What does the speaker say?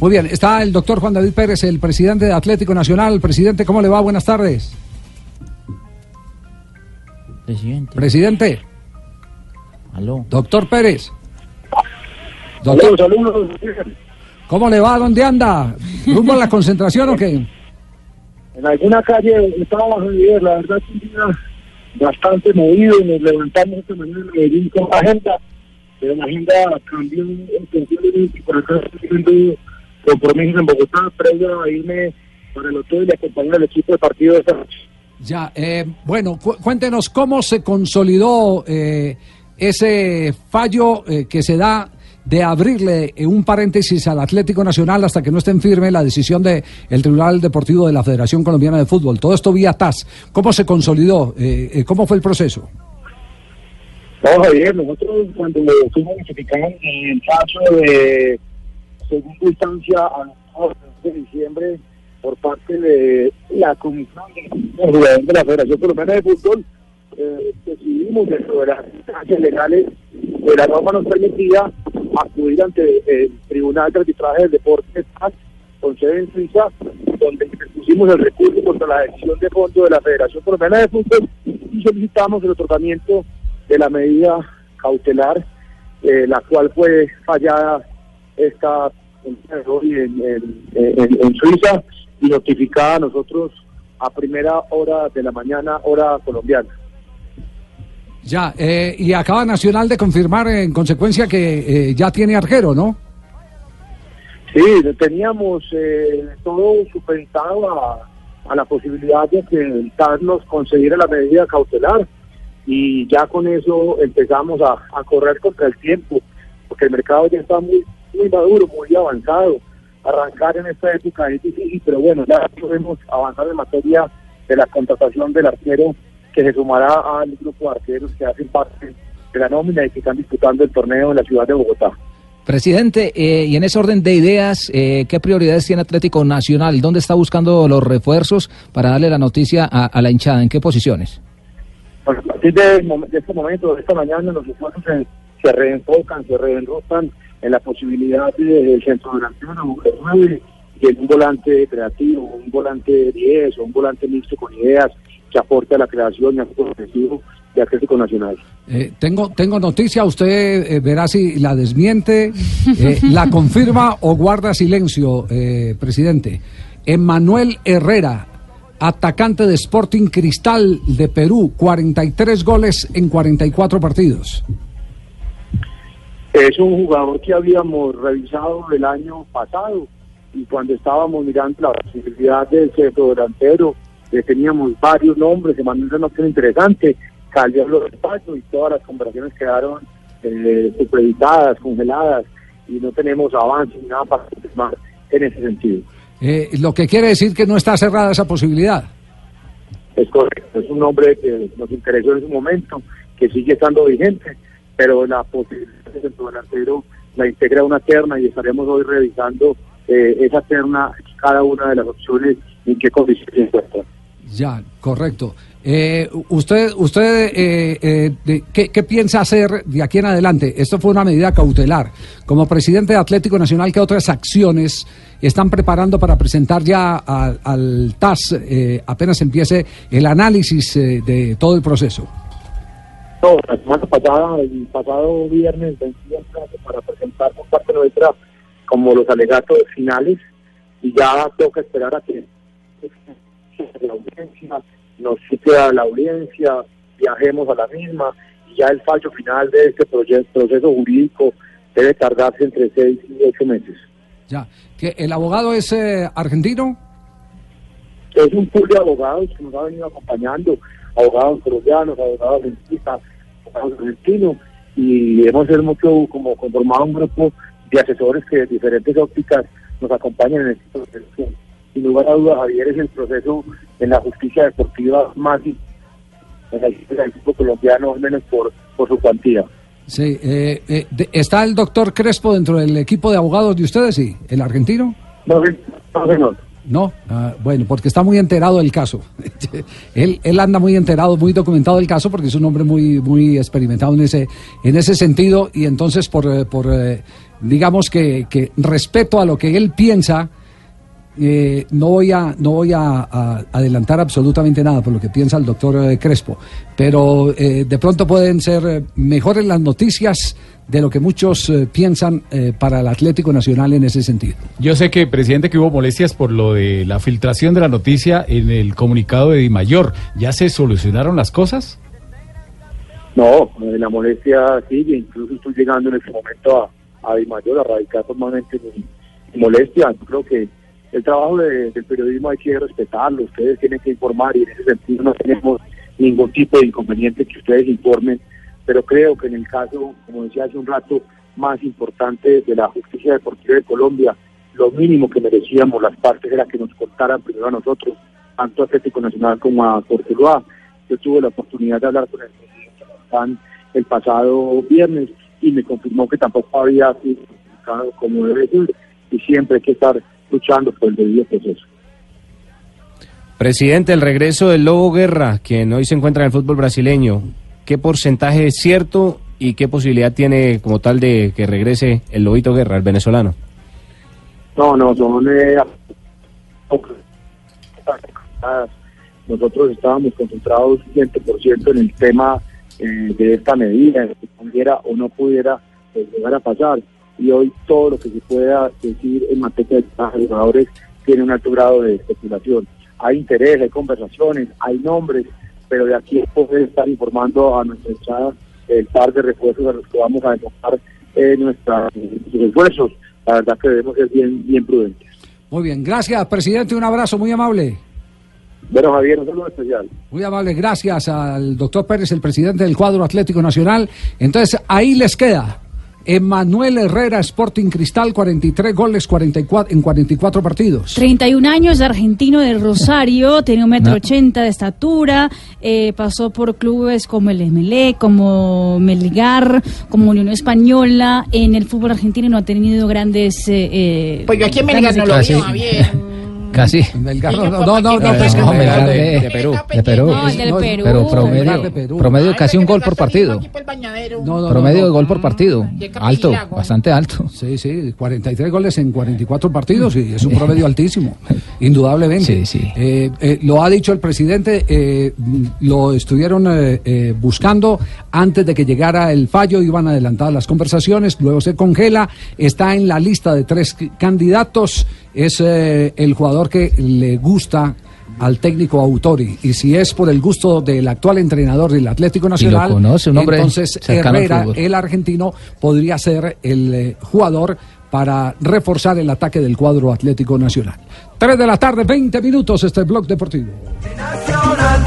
Muy bien, está el doctor Juan David Pérez, el presidente de Atlético Nacional. Presidente, ¿cómo le va? Buenas tardes. Presidente. Presidente, Aló. doctor Pérez. Doctor, saludos. ¿cómo le va? ¿Dónde anda? ¿Rumbo a la concentración o qué? En alguna calle estábamos ayer, la verdad que un día bastante movido, nos levantamos esta mañana en con la agenda, pero la agenda cambió intencionalmente y por acá estoy teniendo compromisos en Bogotá, previo a irme para el hotel y acompañar al equipo de partido de esta noche. Ya, eh, bueno, cu- cuéntenos cómo se consolidó eh, ese fallo eh, que se da de abrirle eh, un paréntesis al Atlético Nacional hasta que no esté en firme la decisión del Tribunal Deportivo de la Federación Colombiana de Fútbol. Todo esto vía TAS. ¿Cómo se consolidó? Eh, eh, ¿Cómo fue el proceso? No, Javier, nosotros cuando fuimos notificados en el caso de segunda instancia a de diciembre por parte de la Comisión de de la Federación Colombiana de Fútbol, eh, decidimos dentro de las instancias legales de la norma nos permitía acudir ante el Tribunal de Arbitraje del Deporte con sede en Suiza, donde pusimos el recurso contra la decisión de fondo de la Federación Colombiana de Fútbol y solicitamos el otorgamiento de la medida cautelar, eh, la cual fue fallada esta en, en- en- en Suiza y notificada a nosotros a primera hora de la mañana, hora colombiana. Ya, eh, y acaba Nacional de confirmar en consecuencia que eh, ya tiene arquero, ¿no? Sí, teníamos eh, todo supeditado a, a la posibilidad de que el TAS nos concediera la medida cautelar y ya con eso empezamos a, a correr contra el tiempo, porque el mercado ya está muy, muy maduro, muy avanzado. Arrancar en esta época es difícil, pero bueno, ya podemos avanzar en materia de la contratación del arquero que se sumará al grupo de arqueros que hacen parte de la nómina y que están disputando el torneo en la ciudad de Bogotá. Presidente, eh, y en ese orden de ideas, eh, ¿qué prioridades tiene Atlético Nacional? ¿Dónde está buscando los refuerzos para darle la noticia a, a la hinchada? ¿En qué posiciones? Bueno, a partir de, mom- de este momento, de esta mañana, los esfuerzos se, se reenfocan, se reenrotan en la posibilidad de- del centro delantero, el 9, y en un volante creativo, un volante 10 o un volante mixto con ideas que aporte a la creación y al juego ofensivo de Atlético Nacional. Eh, tengo, tengo noticia, usted eh, verá si la desmiente, eh, la confirma o guarda silencio, eh, presidente. Emmanuel Herrera, atacante de Sporting Cristal de Perú, 43 goles en 44 partidos. Es un jugador que habíamos revisado el año pasado y cuando estábamos mirando la posibilidad del centro delantero, eh, teníamos varios nombres, se mandó una opción interesante, salió los espacios y todas las conversaciones quedaron eh, supeditadas, congeladas y no tenemos avance ni nada para confirmar en ese sentido. Eh, lo que quiere decir que no está cerrada esa posibilidad. Es correcto, es un nombre que nos interesó en su momento, que sigue estando vigente, pero la posibilidad del centro delantero la integra una terna y estaremos hoy revisando eh, esa terna, cada una de las opciones y en qué condiciones se encuentra. Ya, correcto. Eh, usted, usted, eh, eh, de- ¿qué, piensa hacer de aquí en adelante? Esto fue una medida cautelar. Como presidente de Atlético Nacional, ¿qué otras acciones están preparando para presentar ya al, TAS eh, apenas empiece el análisis eh, de todo el proceso? No, la semana pasada, el pasado viernes, para presentar por parte nuestra como los alegatos finales y ya toca esperar a que la audiencia nos cite a la audiencia, viajemos a la misma y ya el fallo final de este proye- proceso jurídico debe tardarse entre seis y ocho meses. Ya. ¿Que ¿El abogado es eh, argentino? es un pool de abogados que nos ha venido acompañando, abogados colombianos, abogados argentinos, abogados argentinos, y hemos hemos mucho como conformado un grupo de asesores que de diferentes ópticas nos acompañan en este proceso. Sin lugar a dudas, Javier, es el proceso en la justicia deportiva más en del equipo colombiano, al menos por, por su cuantía. Sí. eh, eh, ¿Está el doctor Crespo dentro del equipo de abogados de ustedes? Sí. ¿El argentino? No, no, señor. No, ah, bueno, porque está muy enterado del caso. él, él anda muy enterado, muy documentado del caso, porque es un hombre muy, muy experimentado en ese, en ese sentido, y entonces por, eh, por eh, digamos que, que respeto a lo que él piensa, eh, no voy a no voy a, adelantar absolutamente nada por lo que piensa el doctor eh, Crespo, pero eh, de pronto pueden ser mejores las noticias de lo que muchos piensan para el Atlético Nacional en ese sentido. Yo sé que, presidente, que hubo molestias por lo de la filtración de la noticia en el comunicado de Di Mayor. ¿Ya se solucionaron las cosas? No, la molestia sigue, incluso estoy llegando en este momento a, a Di Mayor a radicar formalmente mi molestia. creo que el trabajo del periodismo hay que respetarlo, ustedes tienen que informar y en ese sentido no tenemos ningún tipo de inconveniente que ustedes informen, pero creo que en el caso, como decía hace un rato, más importante de la justicia deportiva de Colombia, lo mínimo que merecíamos las partes era que nos contaran primero a nosotros, tanto a Atlético Nacional como a Corteloa. Yo tuve la oportunidad de hablar con el presidente el pasado viernes y me confirmó que tampoco había sido como debe ser y siempre hay que estar luchando por el debido proceso. Presidente, el regreso del Lobo Guerra, quien hoy se encuentra en el fútbol brasileño, ¿qué porcentaje es cierto y qué posibilidad tiene como tal de que regrese el Lobito Guerra, el venezolano? No, no, son... Eh, nosotros estábamos concentrados 100% en el tema eh, de esta medida, que pudiera o no pudiera pues, llegar a pasar y hoy todo lo que se pueda decir en materia de jugadores tiene un alto grado de especulación. Hay interés, hay conversaciones, hay nombres, pero de aquí poder estar informando a nuestra echada el par de refuerzos a los que vamos a demostrar eh, nuestros esfuerzos. La verdad que debemos ser bien, bien prudentes. Muy bien, gracias, presidente. Un abrazo muy amable. Bueno, Javier, un saludo especial. Muy amable, gracias al doctor Pérez, el presidente del cuadro Atlético Nacional. Entonces, ahí les queda. Emanuel Herrera, Sporting Cristal, 43 goles 44, en 44 partidos. 31 años, argentino de Rosario, tiene un metro ochenta de estatura, eh, pasó por clubes como el MLE, como Melgar, como Unión Española. En el fútbol argentino no ha tenido grandes... Eh, eh pues yo aquí en Melgar no lo veo, bien. Casi. no, no, no, no, pues, no, de, de, Perú. De Perú. Pero promedio, promedio casi un gol por partido. Promedio de gol por partido. Alto, bastante alto. Sí, sí, 43 goles en 44 partidos y es un promedio altísimo, indudablemente. Sí, sí. Eh, eh, lo ha dicho el presidente, eh, lo estuvieron buscando antes de que llegara el fallo, iban adelantadas las conversaciones, luego se congela, está en la lista de tres candidatos es eh, el jugador que le gusta al técnico Autori. Y si es por el gusto del actual entrenador del Atlético Nacional, entonces Herrera, el argentino, podría ser el eh, jugador para reforzar el ataque del cuadro Atlético Nacional. 3 de la tarde, 20 minutos, este blog deportivo. Nacional,